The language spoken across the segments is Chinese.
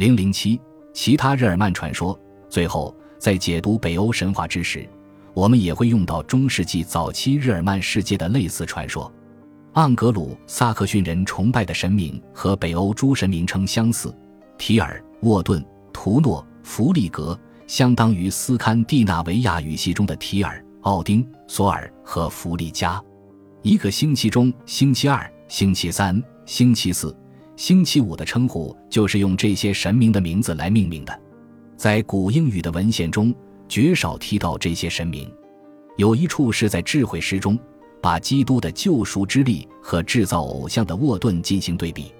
零零七，其他日耳曼传说。最后，在解读北欧神话之时，我们也会用到中世纪早期日耳曼世界的类似传说。盎格鲁撒克逊人崇拜的神明和北欧诸神名称相似，提尔、沃顿、图诺、弗利格，相当于斯堪的纳维亚语系中的提尔、奥丁、索尔和弗利加。一个星期中，星期二、星期三、星期四、星期五的称呼就是用这些神明的名字来命名的。在古英语的文献中，绝少提到这些神明。有一处是在智慧诗中。把基督的救赎之力和制造偶像的沃顿进行对比，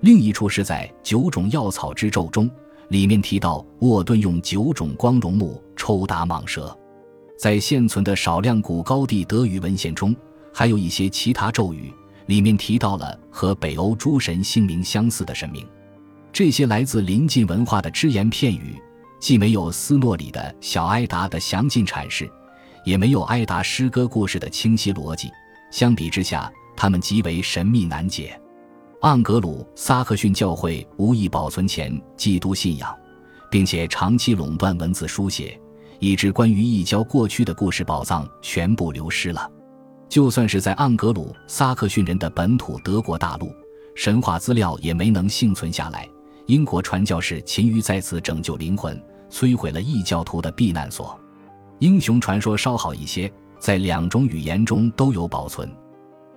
另一处是在九种药草之咒中，里面提到沃顿用九种光荣木抽打蟒蛇。在现存的少量古高地德语文献中，还有一些其他咒语，里面提到了和北欧诸神姓名相似的神明。这些来自邻近文化的只言片语，既没有斯诺里的小埃达的详尽阐释。也没有埃达诗歌故事的清晰逻辑，相比之下，他们极为神秘难解。盎格鲁撒克逊教会无意保存前基督信仰，并且长期垄断文字书写，以致关于异教过去的故事宝藏全部流失了。就算是在盎格鲁撒克逊人的本土德国大陆，神话资料也没能幸存下来。英国传教士勤于在此拯救灵魂，摧毁了异教徒的避难所。英雄传说稍好一些，在两种语言中都有保存。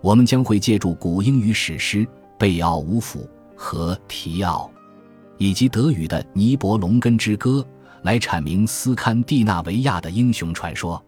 我们将会借助古英语史诗《贝奥武甫》和《提奥》，以及德语的《尼伯龙根之歌》来阐明斯堪的纳维亚的英雄传说。